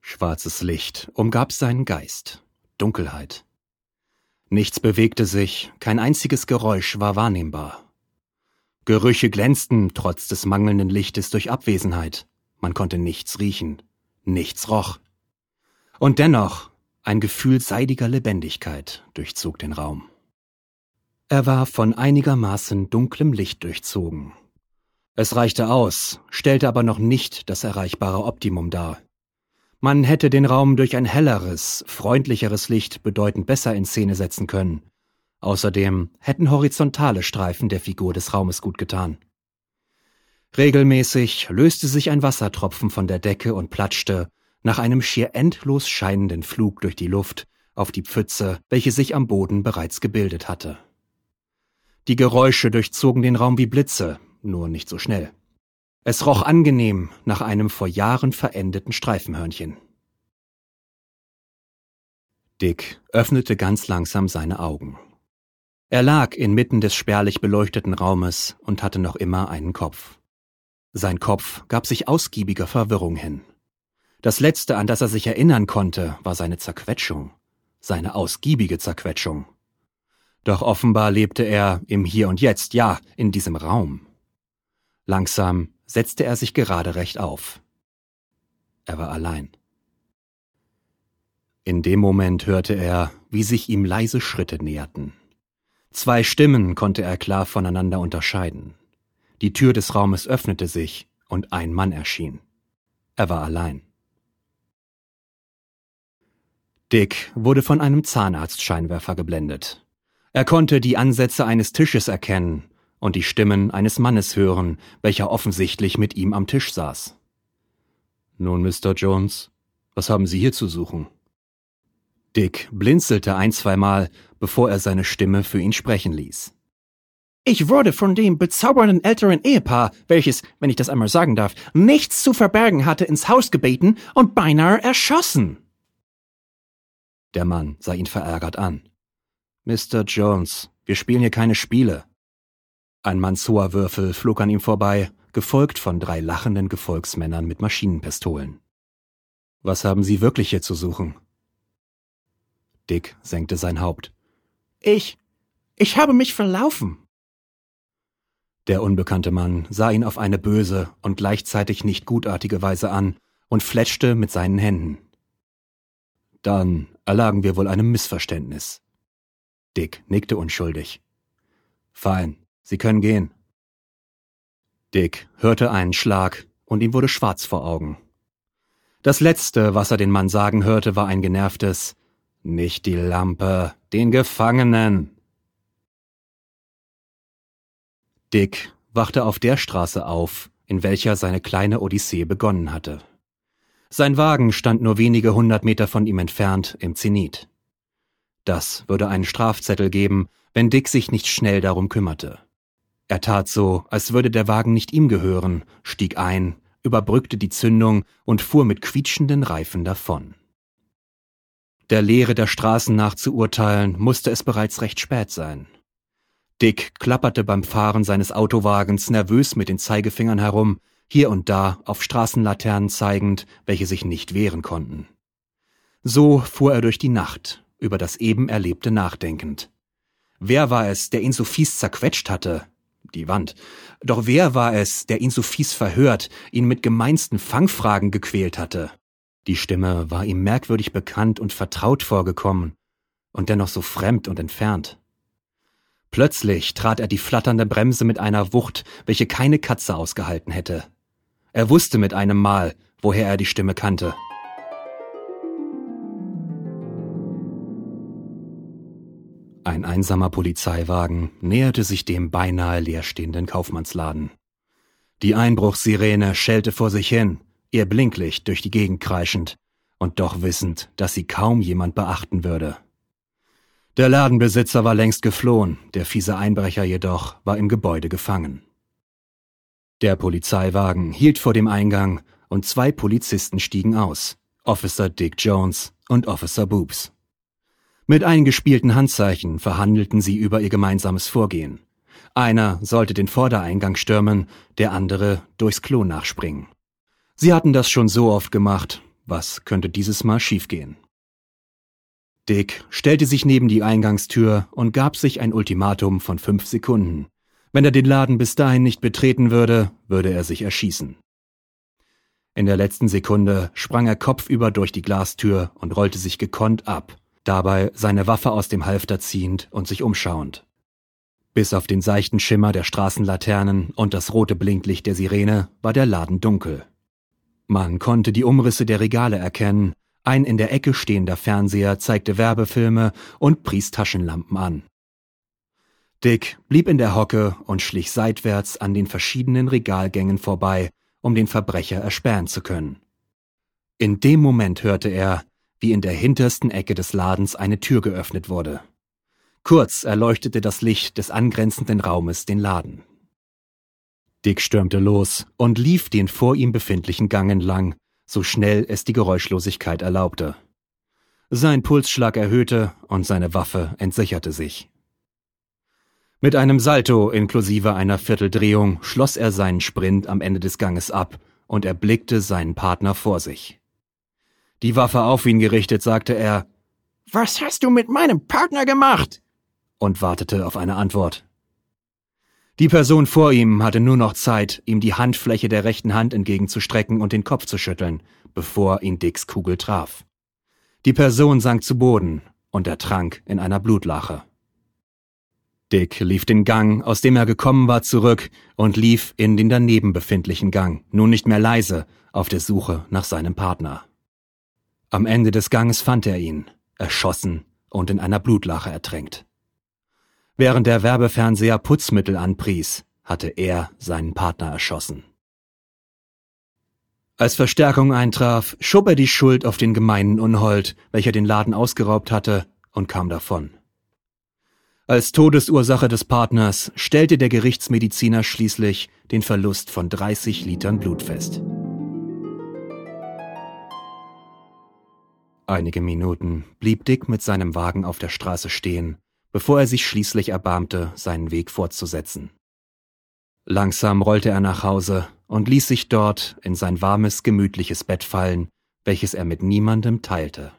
Schwarzes Licht umgab seinen Geist. Dunkelheit. Nichts bewegte sich, kein einziges Geräusch war wahrnehmbar. Gerüche glänzten trotz des mangelnden Lichtes durch Abwesenheit. Man konnte nichts riechen, nichts roch. Und dennoch ein Gefühl seidiger Lebendigkeit durchzog den Raum. Er war von einigermaßen dunklem Licht durchzogen. Es reichte aus, stellte aber noch nicht das erreichbare Optimum dar. Man hätte den Raum durch ein helleres, freundlicheres Licht bedeutend besser in Szene setzen können. Außerdem hätten horizontale Streifen der Figur des Raumes gut getan. Regelmäßig löste sich ein Wassertropfen von der Decke und platschte, nach einem schier endlos scheinenden Flug durch die Luft, auf die Pfütze, welche sich am Boden bereits gebildet hatte. Die Geräusche durchzogen den Raum wie Blitze, nur nicht so schnell. Es roch angenehm nach einem vor Jahren verendeten Streifenhörnchen. Dick öffnete ganz langsam seine Augen. Er lag inmitten des spärlich beleuchteten Raumes und hatte noch immer einen Kopf. Sein Kopf gab sich ausgiebiger Verwirrung hin. Das Letzte, an das er sich erinnern konnte, war seine Zerquetschung, seine ausgiebige Zerquetschung. Doch offenbar lebte er im Hier und Jetzt, ja, in diesem Raum. Langsam setzte er sich gerade recht auf. Er war allein. In dem Moment hörte er, wie sich ihm leise Schritte näherten. Zwei Stimmen konnte er klar voneinander unterscheiden. Die Tür des Raumes öffnete sich und ein Mann erschien. Er war allein. Dick wurde von einem Zahnarztscheinwerfer geblendet. Er konnte die Ansätze eines Tisches erkennen und die Stimmen eines Mannes hören, welcher offensichtlich mit ihm am Tisch saß. Nun, Mr. Jones, was haben Sie hier zu suchen? Dick blinzelte ein, zweimal, bevor er seine Stimme für ihn sprechen ließ. Ich wurde von dem bezaubernden älteren Ehepaar, welches, wenn ich das einmal sagen darf, nichts zu verbergen hatte, ins Haus gebeten und beinahe erschossen. Der Mann sah ihn verärgert an. Mr. Jones, wir spielen hier keine Spiele. Ein Mansoa-Würfel flog an ihm vorbei, gefolgt von drei lachenden Gefolgsmännern mit Maschinenpistolen. Was haben Sie wirklich hier zu suchen? Dick senkte sein Haupt. Ich. Ich habe mich verlaufen. Der unbekannte Mann sah ihn auf eine böse und gleichzeitig nicht gutartige Weise an und fletschte mit seinen Händen. Dann erlagen wir wohl einem Missverständnis. Dick nickte unschuldig. Fein, Sie können gehen. Dick hörte einen Schlag und ihm wurde schwarz vor Augen. Das Letzte, was er den Mann sagen hörte, war ein genervtes Nicht die Lampe, den Gefangenen. Dick wachte auf der Straße auf, in welcher seine kleine Odyssee begonnen hatte. Sein Wagen stand nur wenige hundert Meter von ihm entfernt im Zenit. Das würde einen Strafzettel geben, wenn Dick sich nicht schnell darum kümmerte. Er tat so, als würde der Wagen nicht ihm gehören, stieg ein, überbrückte die Zündung und fuhr mit quietschenden Reifen davon. Der Leere der Straßen nach zu urteilen, musste es bereits recht spät sein. Dick klapperte beim Fahren seines Autowagens nervös mit den Zeigefingern herum, hier und da auf Straßenlaternen zeigend, welche sich nicht wehren konnten. So fuhr er durch die Nacht, über das eben Erlebte nachdenkend. Wer war es, der ihn so fies zerquetscht hatte, die Wand. Doch wer war es, der ihn so fies verhört, ihn mit gemeinsten Fangfragen gequält hatte? Die Stimme war ihm merkwürdig bekannt und vertraut vorgekommen, und dennoch so fremd und entfernt. Plötzlich trat er die flatternde Bremse mit einer Wucht, welche keine Katze ausgehalten hätte. Er wusste mit einem Mal, woher er die Stimme kannte. Ein einsamer Polizeiwagen näherte sich dem beinahe leerstehenden Kaufmannsladen. Die Einbruchssirene schellte vor sich hin, ihr Blinklicht durch die Gegend kreischend, und doch wissend, dass sie kaum jemand beachten würde. Der Ladenbesitzer war längst geflohen, der fiese Einbrecher jedoch war im Gebäude gefangen. Der Polizeiwagen hielt vor dem Eingang und zwei Polizisten stiegen aus, Officer Dick Jones und Officer Boobs. Mit eingespielten Handzeichen verhandelten sie über ihr gemeinsames Vorgehen. Einer sollte den Vordereingang stürmen, der andere durchs Klo nachspringen. Sie hatten das schon so oft gemacht, was könnte dieses Mal schiefgehen? Dick stellte sich neben die Eingangstür und gab sich ein Ultimatum von fünf Sekunden. Wenn er den Laden bis dahin nicht betreten würde, würde er sich erschießen. In der letzten Sekunde sprang er kopfüber durch die Glastür und rollte sich gekonnt ab, dabei seine Waffe aus dem Halfter ziehend und sich umschauend. Bis auf den seichten Schimmer der Straßenlaternen und das rote Blinklicht der Sirene war der Laden dunkel. Man konnte die Umrisse der Regale erkennen, ein in der Ecke stehender Fernseher zeigte Werbefilme und pries Taschenlampen an. Dick blieb in der Hocke und schlich seitwärts an den verschiedenen Regalgängen vorbei, um den Verbrecher ersperren zu können. In dem Moment hörte er, wie in der hintersten Ecke des Ladens eine Tür geöffnet wurde. Kurz erleuchtete das Licht des angrenzenden Raumes den Laden. Dick stürmte los und lief den vor ihm befindlichen Gang entlang, so schnell es die Geräuschlosigkeit erlaubte. Sein Pulsschlag erhöhte und seine Waffe entsicherte sich. Mit einem Salto inklusive einer Vierteldrehung schloss er seinen Sprint am Ende des Ganges ab und erblickte seinen Partner vor sich. Die Waffe auf ihn gerichtet, sagte er Was hast du mit meinem Partner gemacht? und wartete auf eine Antwort. Die Person vor ihm hatte nur noch Zeit, ihm die Handfläche der rechten Hand entgegenzustrecken und den Kopf zu schütteln, bevor ihn Dicks Kugel traf. Die Person sank zu Boden und ertrank in einer Blutlache. Dick lief den Gang, aus dem er gekommen war, zurück und lief in den daneben befindlichen Gang, nun nicht mehr leise, auf der Suche nach seinem Partner. Am Ende des Ganges fand er ihn, erschossen und in einer Blutlache ertränkt. Während der Werbefernseher Putzmittel anpries, hatte er seinen Partner erschossen. Als Verstärkung eintraf, schob er die Schuld auf den gemeinen Unhold, welcher den Laden ausgeraubt hatte, und kam davon. Als Todesursache des Partners stellte der Gerichtsmediziner schließlich den Verlust von 30 Litern Blut fest. Einige Minuten blieb Dick mit seinem Wagen auf der Straße stehen bevor er sich schließlich erbarmte, seinen Weg fortzusetzen. Langsam rollte er nach Hause und ließ sich dort in sein warmes, gemütliches Bett fallen, welches er mit niemandem teilte.